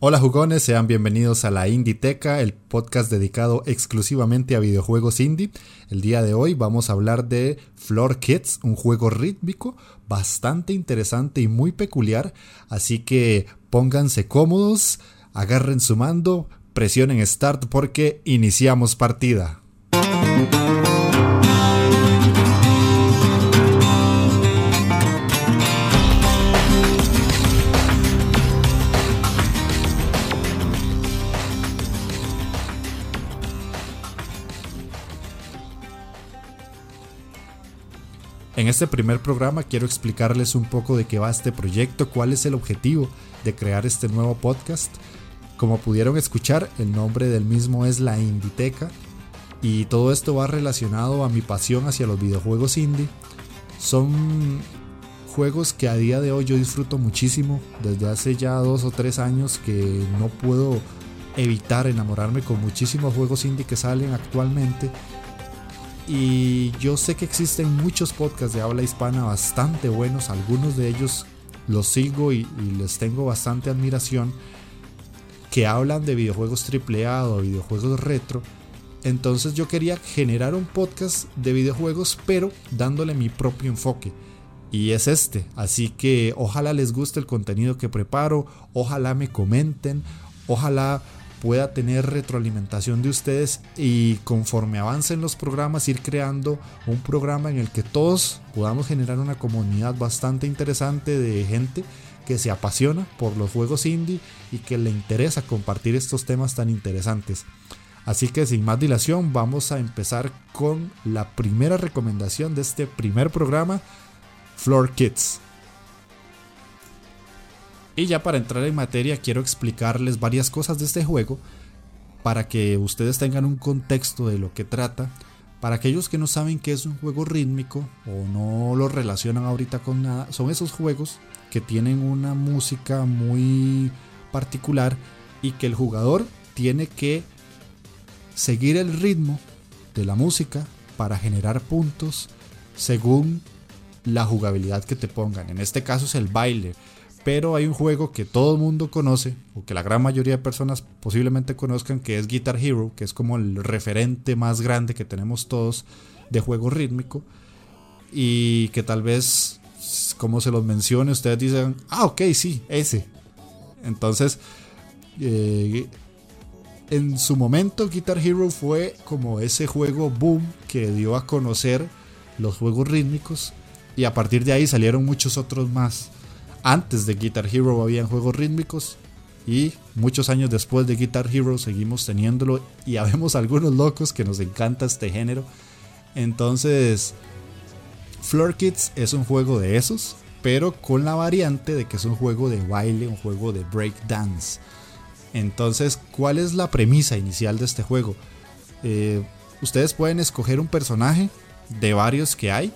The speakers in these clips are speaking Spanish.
Hola jugones, sean bienvenidos a la Inditeca, el podcast dedicado exclusivamente a videojuegos indie. El día de hoy vamos a hablar de Floor Kids, un juego rítmico bastante interesante y muy peculiar, así que pónganse cómodos, agarren su mando, presionen Start porque iniciamos partida. En este primer programa quiero explicarles un poco de qué va este proyecto, cuál es el objetivo de crear este nuevo podcast. Como pudieron escuchar, el nombre del mismo es La Inditeca y todo esto va relacionado a mi pasión hacia los videojuegos indie. Son juegos que a día de hoy yo disfruto muchísimo, desde hace ya dos o tres años que no puedo evitar enamorarme con muchísimos juegos indie que salen actualmente y yo sé que existen muchos podcasts de habla hispana bastante buenos, algunos de ellos los sigo y, les tengo bastante admiración, que hablan de videojuegos AAA o videojuegos retro. Entonces yo quería generar un podcast de videojuegos, pero dándole mi propio enfoque. Y es este. Así que ojalá les guste el contenido que preparo, ojalá me comenten, ojalá pueda tener retroalimentación de ustedes y conforme avancen los programas ir creando un programa en el que todos podamos generar una comunidad bastante interesante de gente que se apasiona por los juegos indie y que le interesa compartir estos temas tan interesantes. Así que sin más dilación vamos a empezar con la primera recomendación de este primer programa, Floor Kids. Y ya para entrar en materia quiero explicarles varias cosas de este juego para que ustedes tengan un contexto de lo que trata. Para aquellos que no saben qué es un juego rítmico o no lo relacionan ahorita con nada, son esos juegos que tienen una música muy particular y que el jugador tiene que seguir el ritmo de la música para generar puntos según la jugabilidad que te pongan. En este caso es el baile pero hay un juego que todo el mundo conoce, o que la gran mayoría de personas posiblemente conozcan, que es Guitar Hero, que es como el referente más grande que tenemos todos de juego rítmico, y que tal vez, como se los mencione, ustedes dicen, ah, ok, sí, ese. Entonces, eh, en su momento Guitar Hero fue como ese juego boom que dio a conocer los juegos rítmicos, y a partir de ahí salieron muchos otros más antes de Guitar Hero habían juegos rítmicos y muchos años después de Guitar Hero seguimos teniéndolo y habemos algunos locos que nos encanta este género. Entonces, Floor Kids es un juego de esos, pero con la variante de que es un juego de baile, un juego de break dance. Entonces, ¿cuál es la premisa inicial de este juego? Eh, ustedes pueden escoger un personaje de varios que hay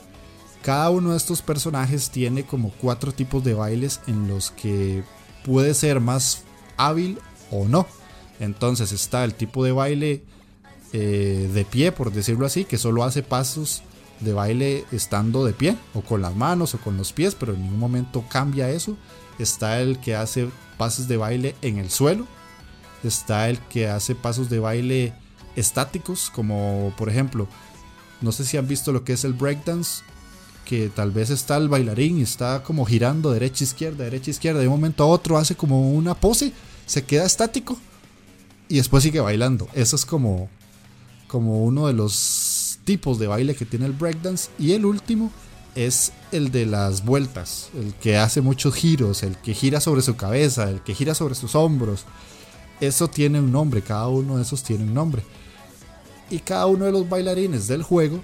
cada uno de estos personajes tiene como cuatro tipos de bailes en los que puede ser más hábil o no. Entonces está el tipo de baile eh, de pie, por decirlo así, que solo hace pasos de baile estando de pie, o con las manos o con los pies, pero en ningún momento cambia eso. Está el que hace pasos de baile en el suelo. Está el que hace pasos de baile estáticos, como por ejemplo, no sé si han visto lo que es el breakdance que tal vez está el bailarín y está como girando derecha, izquierda, derecha, izquierda. De un momento a otro hace como una pose, se queda estático y después sigue bailando. Eso es como, como uno de los tipos de baile que tiene el breakdance. Y el último es el de las vueltas, el que hace muchos giros, el que gira sobre su cabeza, el que gira sobre sus hombros. Eso tiene un nombre, cada uno de esos tiene un nombre. Y cada uno de los bailarines del juego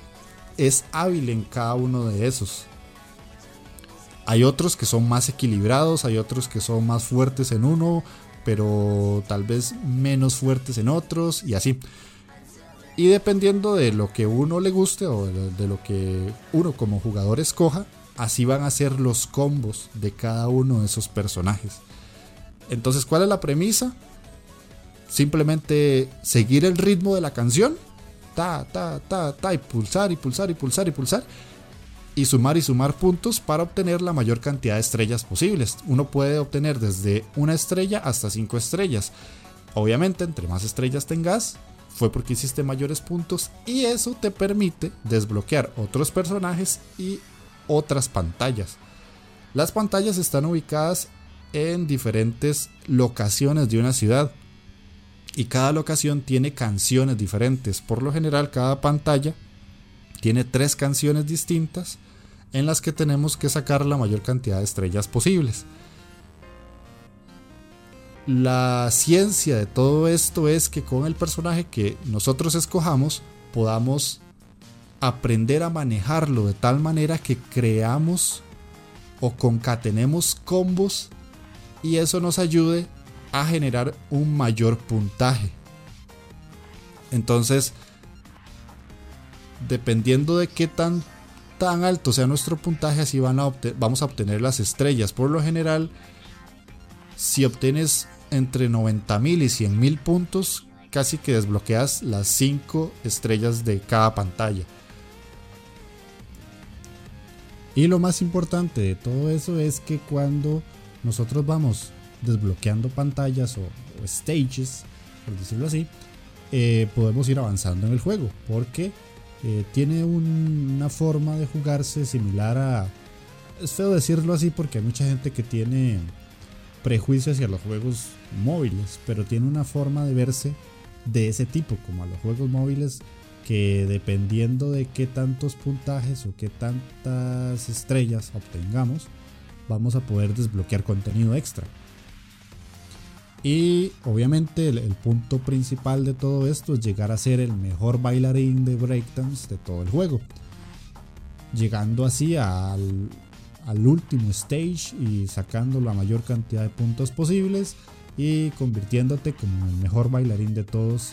es hábil en cada uno de esos. Hay otros que son más equilibrados, hay otros que son más fuertes en uno, pero tal vez menos fuertes en otros y así. Y dependiendo de lo que uno le guste o de lo que uno como jugador escoja, así van a ser los combos de cada uno de esos personajes. Entonces, ¿cuál es la premisa? Simplemente seguir el ritmo de la canción, ta, ta, ta, ta, y pulsar y pulsar y pulsar y pulsar, y sumar y sumar puntos para obtener la mayor cantidad de estrellas posibles. Uno puede obtener desde una estrella hasta cinco estrellas. Obviamente, entre más estrellas tengas, fue porque hiciste mayores puntos y eso te permite desbloquear otros personajes y otras pantallas. Las pantallas están ubicadas en diferentes locaciones de una ciudad y cada locación tiene canciones diferentes. Por lo general cada pantalla tiene tres canciones distintas en las que tenemos que sacar la mayor cantidad de estrellas posibles. La ciencia de todo esto es que con el personaje que nosotros escojamos podamos aprender a manejarlo de tal manera que creamos o concatenemos combos y eso nos ayude a generar un mayor puntaje. Entonces, dependiendo de qué tan, tan alto sea nuestro puntaje, así van a vamos a obtener las estrellas. Por lo general, si obtienes entre 90.000 y 100.000 puntos, casi que desbloqueas las 5 estrellas de cada pantalla. Y lo más importante de todo eso es que cuando nosotros vamos desbloqueando pantallas o, stages, por decirlo así, eh, podemos ir avanzando en el juego. Porque eh, tiene una forma de jugarse similar a... Es feo decirlo así porque hay mucha gente que tiene prejuicio hacia los juegos móviles, pero tiene una forma de verse de ese tipo, como a los juegos móviles que dependiendo de qué tantos puntajes o qué tantas estrellas obtengamos, vamos a poder desbloquear contenido extra. Y obviamente el, punto principal de todo esto es llegar a ser el mejor bailarín de breakdance de todo el juego. Llegando así al, último stage y sacando la mayor cantidad de puntos posibles y convirtiéndote como el mejor bailarín de todos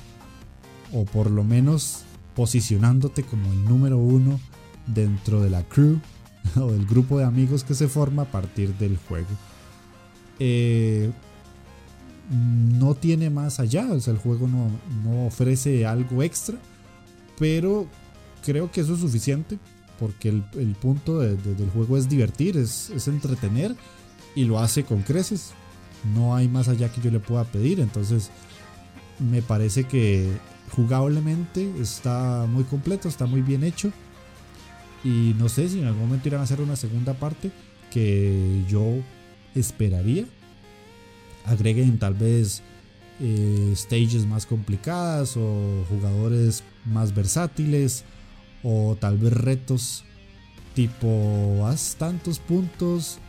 o por lo menos posicionándote como el número uno dentro de la crew o del grupo de amigos que se forma a partir del juego. Eh, no tiene más allá, o sea, el juego no, ofrece algo extra, pero creo que eso es suficiente porque el, punto del juego es divertir, es, entretener y lo hace con creces. No hay más allá que yo le pueda pedir, entonces me parece que jugablemente está muy completo, está muy bien hecho. Y no sé si en algún momento irán a hacer una segunda parte que yo esperaría. Agreguen tal vez eh, stages más complicadas o jugadores más versátiles o tal vez retos tipo haz tantos puntos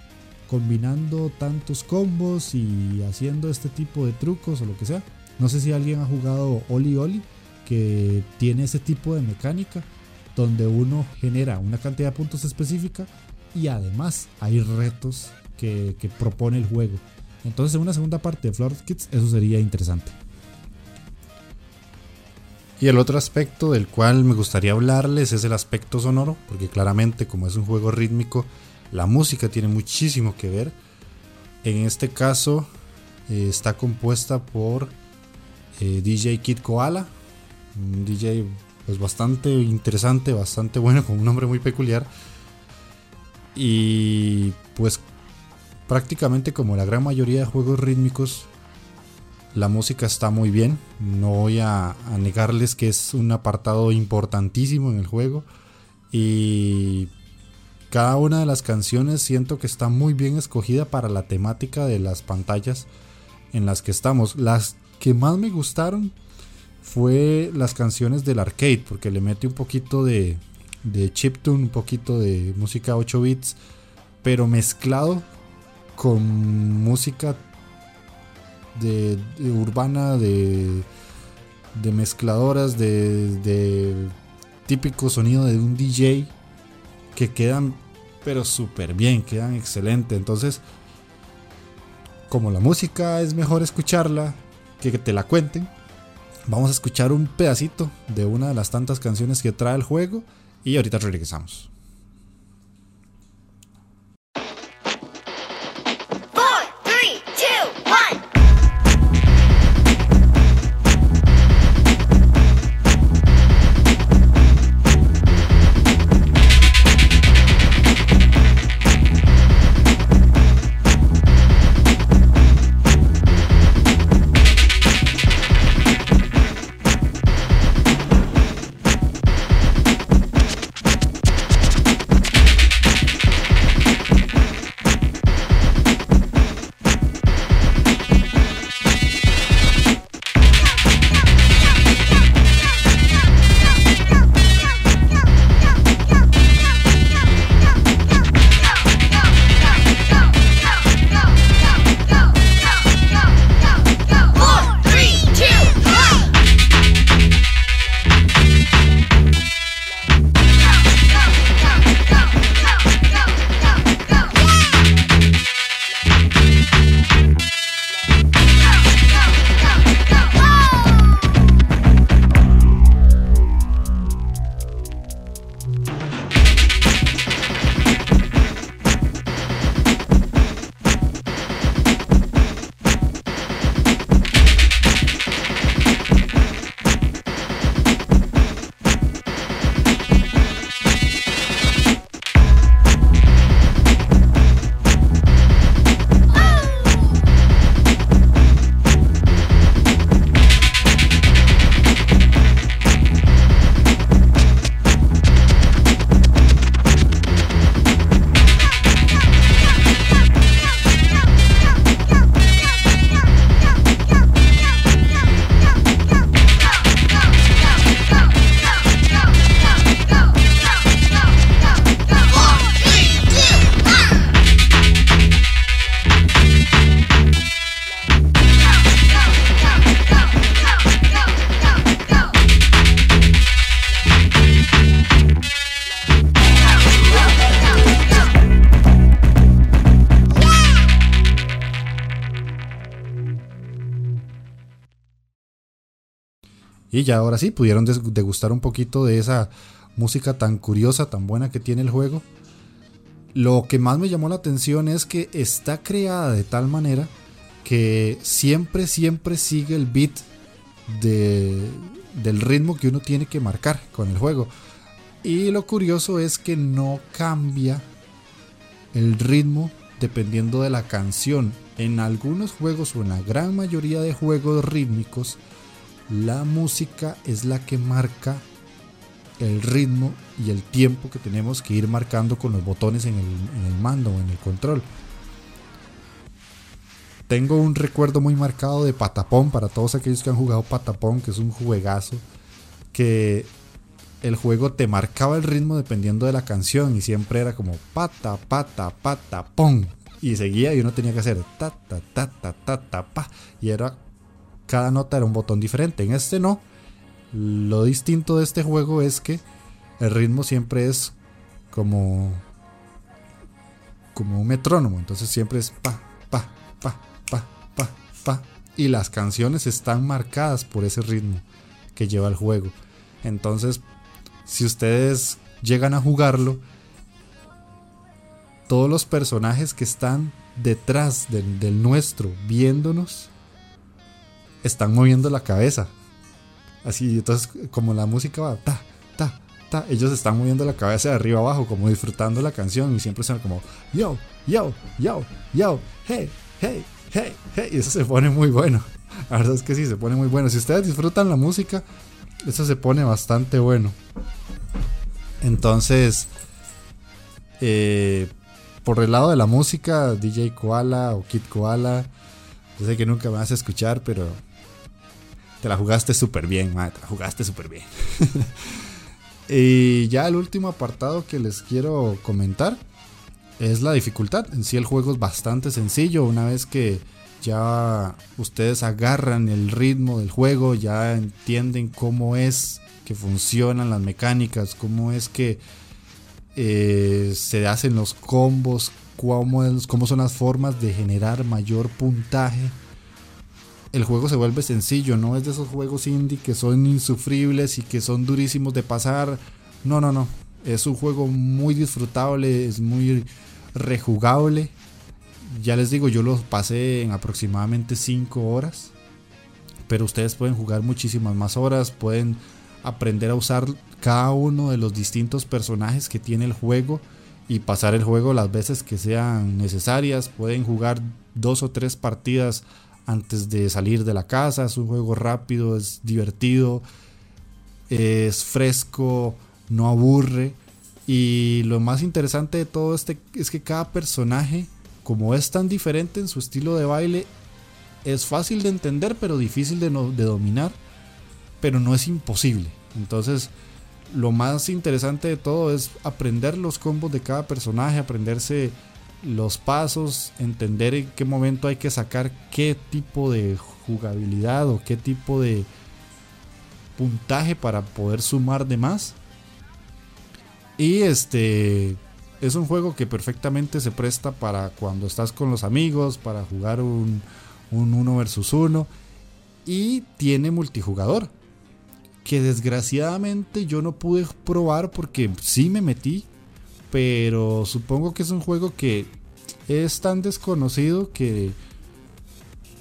combinando tantos combos y haciendo este tipo de trucos o lo que sea. No sé si alguien ha jugado Oli Oli que tiene ese tipo de mecánica donde uno genera una cantidad de puntos específica y además hay retos que, que propone el juego. Entonces en una segunda parte de Floor Kids eso sería interesante. Y el otro aspecto del cual me gustaría hablarles es el aspecto sonoro, porque claramente como es un juego rítmico, la música tiene muchísimo que ver. En este caso eh, está compuesta por eh, DJ Kid Koala, un DJ pues bastante interesante, bastante bueno, con un nombre muy peculiar. Y pues prácticamente como la gran mayoría de juegos rítmicos la música está muy bien, no voy a, negarles que es un apartado importantísimo en el juego y cada una de las canciones siento que está muy bien escogida para la temática de las pantallas en las que estamos. Las que más me gustaron fue las canciones del arcade porque le mete un poquito de, de chiptune, un poquito de música 8 bits, pero mezclado con música de, urbana, de, de mezcladoras, de, de, típico sonido de un DJ que quedan pero súper bien, quedan excelentes. Entonces, como la música es mejor escucharla que que te la cuenten, vamos a escuchar un pedacito de una de las tantas canciones que trae el juego y ahorita regresamos. Y ya ahora sí, pudieron degustar un poquito de esa música tan curiosa, tan buena que tiene el juego. Lo que más me llamó la atención es que está creada de tal manera que siempre, siempre sigue el beat del ritmo que uno tiene que marcar con el juego. Y lo curioso es que no cambia el ritmo dependiendo de la canción. En algunos juegos o en la gran mayoría de juegos rítmicos, la música es la que marca el ritmo y el tiempo que tenemos que ir marcando con los botones en el, mando o en el control. Tengo un recuerdo muy marcado de Patapón para todos aquellos que han jugado Patapón, que es un juegazo que el juego te marcaba el ritmo dependiendo de la canción y siempre era como pata, pata, pata, pon. Y seguía y uno tenía que hacer ta, ta, ta, ta, ta, ta, pa. Y era cada nota era un botón diferente. En este no. Lo distinto de este juego es que el ritmo siempre es como como un metrónomo, entonces siempre es pa pa pa pa pa pa y las canciones están marcadas por ese ritmo que lleva el juego. Entonces, si ustedes llegan a jugarlo, todos los personajes que están detrás del, del nuestro viéndonos están moviendo la cabeza. Así, entonces, como la música va, ta, ta, ta, ellos están moviendo la cabeza de arriba abajo, como disfrutando la canción y siempre están como, yo, yo, yo, yo, hey, hey, hey, hey. Y eso se pone muy bueno. La verdad es que sí, se pone muy bueno. Si ustedes disfrutan la música, eso se pone bastante bueno. Entonces, eh, por el lado de la música, DJ Koala o Kid Koala, yo sé que nunca me vas a escuchar, pero te la jugaste súper bien, te la jugaste súper bien. y ya el último apartado que les quiero comentar es la dificultad. En sí el juego es bastante sencillo. Una vez que ya ustedes agarran el ritmo del juego, ya entienden cómo es que funcionan las mecánicas, cómo es que eh, se hacen los combos, cómo son las formas de generar mayor puntaje, el juego se vuelve sencillo, no es de esos juegos indie que son insufribles y que son durísimos de pasar. No, no, no. Es un juego muy disfrutable, es muy rejugable. Ya les digo, yo lo pasé en aproximadamente 5 horas. Pero ustedes pueden jugar muchísimas más horas, pueden aprender a usar cada uno de los distintos personajes que tiene el juego y pasar el juego las veces que sean necesarias. Pueden jugar dos o tres partidas antes de salir de la casa. Es un juego rápido, es divertido, es fresco, no aburre. Y lo más interesante de todo este es que cada personaje, como es tan diferente en su estilo de baile, es fácil de entender pero difícil de, de dominar. Pero no es imposible. Entonces, lo más interesante de todo es aprender los combos de cada personaje, aprenderse los pasos, entender en qué momento hay que sacar qué tipo de jugabilidad o qué tipo de puntaje para poder sumar de más. Y este es un juego que perfectamente se presta para cuando estás con los amigos, para jugar un, un uno versus uno. Y tiene multijugador. Que desgraciadamente yo no pude probar porque sí me metí pero supongo que es un juego que es tan desconocido que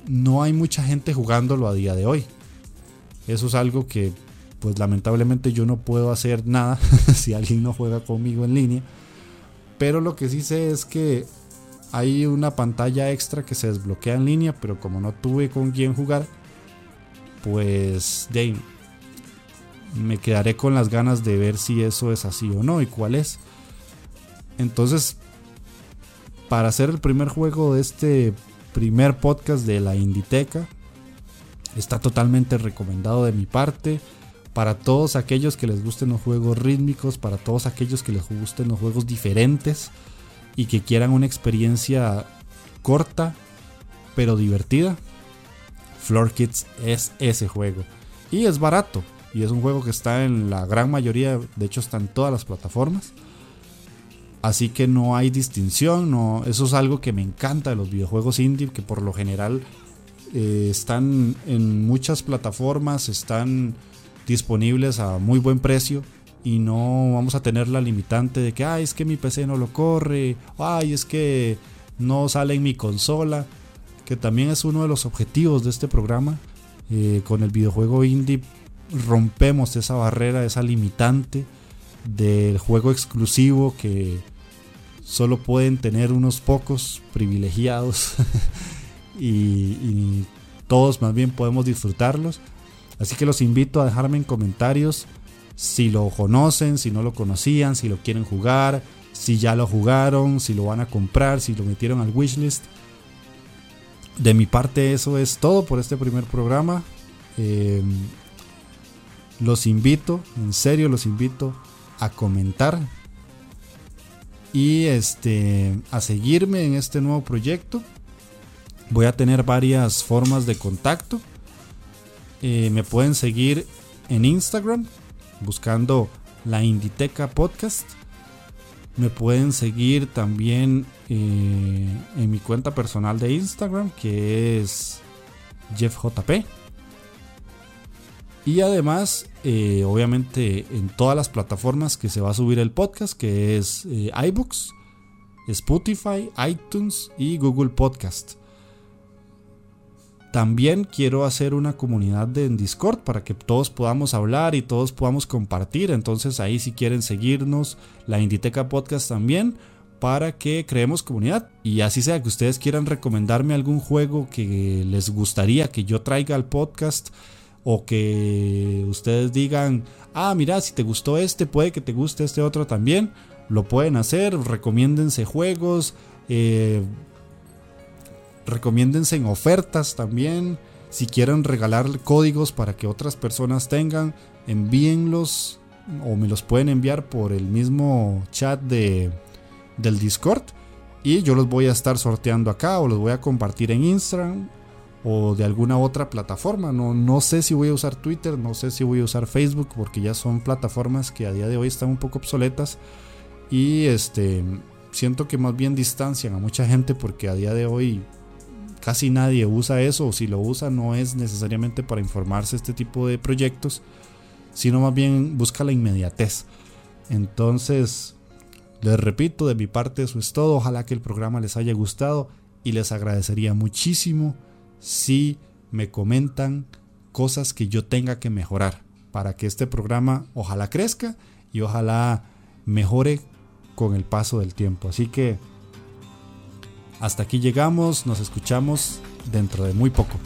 no hay mucha gente jugándolo a día de hoy. Eso es algo que pues lamentablemente yo no puedo hacer nada si alguien no juega conmigo en línea. Pero lo que sí sé es que hay una pantalla extra que se desbloquea en línea, pero como no tuve con quién jugar, pues de me quedaré con las ganas de ver si eso es así o no y cuál es. Entonces, para hacer el primer juego de este primer podcast de la Inditeca, está totalmente recomendado de mi parte. Para todos aquellos que les gusten los juegos rítmicos, para todos aquellos que les gusten los juegos diferentes y que quieran una experiencia corta pero divertida, Floor Kids es ese juego. Y es barato. Y es un juego que está en la gran mayoría, de hecho está en todas las plataformas. Así que no hay distinción, no, eso es algo que me encanta de los videojuegos indie, que por lo general eh, están en muchas plataformas, están disponibles a muy buen precio y no vamos a tener la limitante de que, ay, es que mi PC no lo corre, ay, es que no sale en mi consola, que también es uno de los objetivos de este programa. Eh, con el videojuego indie rompemos esa barrera, esa limitante del juego exclusivo que solo pueden tener unos pocos privilegiados y, todos más bien podemos disfrutarlos. Así que los invito a dejarme en comentarios si lo conocen, si no lo conocían, si lo quieren jugar, si ya lo jugaron, si lo van a comprar, si lo metieron al wishlist. De mi parte eso es todo por este primer programa. Em, los invito, en serio los invito a comentar y este, a seguirme en este nuevo proyecto. Voy a tener varias formas de contacto. Eh, me pueden seguir en Instagram buscando la Inditeca Podcast. Me pueden seguir también eh, en mi cuenta personal de Instagram que es JeffJP. Y además, eh, obviamente, en todas las plataformas que se va a subir el podcast, que es eh, iBooks, Spotify, iTunes y Google Podcast. También quiero hacer una comunidad de, en Discord para que todos podamos hablar y todos podamos compartir. Entonces ahí si quieren seguirnos, la Inditeca Podcast también, para que creemos comunidad. Y así sea que ustedes quieran recomendarme algún juego que les gustaría que yo traiga al podcast o que ustedes digan, ah, mira, si te gustó este, puede que te guste este otro también. Lo pueden hacer, recomiéndense juegos, eh, recomiéndense en ofertas también. Si quieren regalar códigos para que otras personas tengan, envíenlos o me los pueden enviar por el mismo chat de, del Discord. Y yo los voy a estar sorteando acá o los voy a compartir en Instagram o de alguna otra plataforma. No, no sé si voy a usar Twitter, no sé si voy a usar Facebook, porque ya son plataformas que a día de hoy están un poco obsoletas. Y este siento que más bien distancian a mucha gente porque a día de hoy casi nadie usa eso o si lo usa no es necesariamente para informarse este tipo de proyectos, sino más bien busca la inmediatez. Entonces, les repito, de mi parte eso es todo. Ojalá que el programa les haya gustado y les agradecería muchísimo si me comentan cosas que yo tenga que mejorar para que este programa ojalá crezca y ojalá mejore con el paso del tiempo. Así que hasta aquí llegamos, nos escuchamos dentro de muy poco.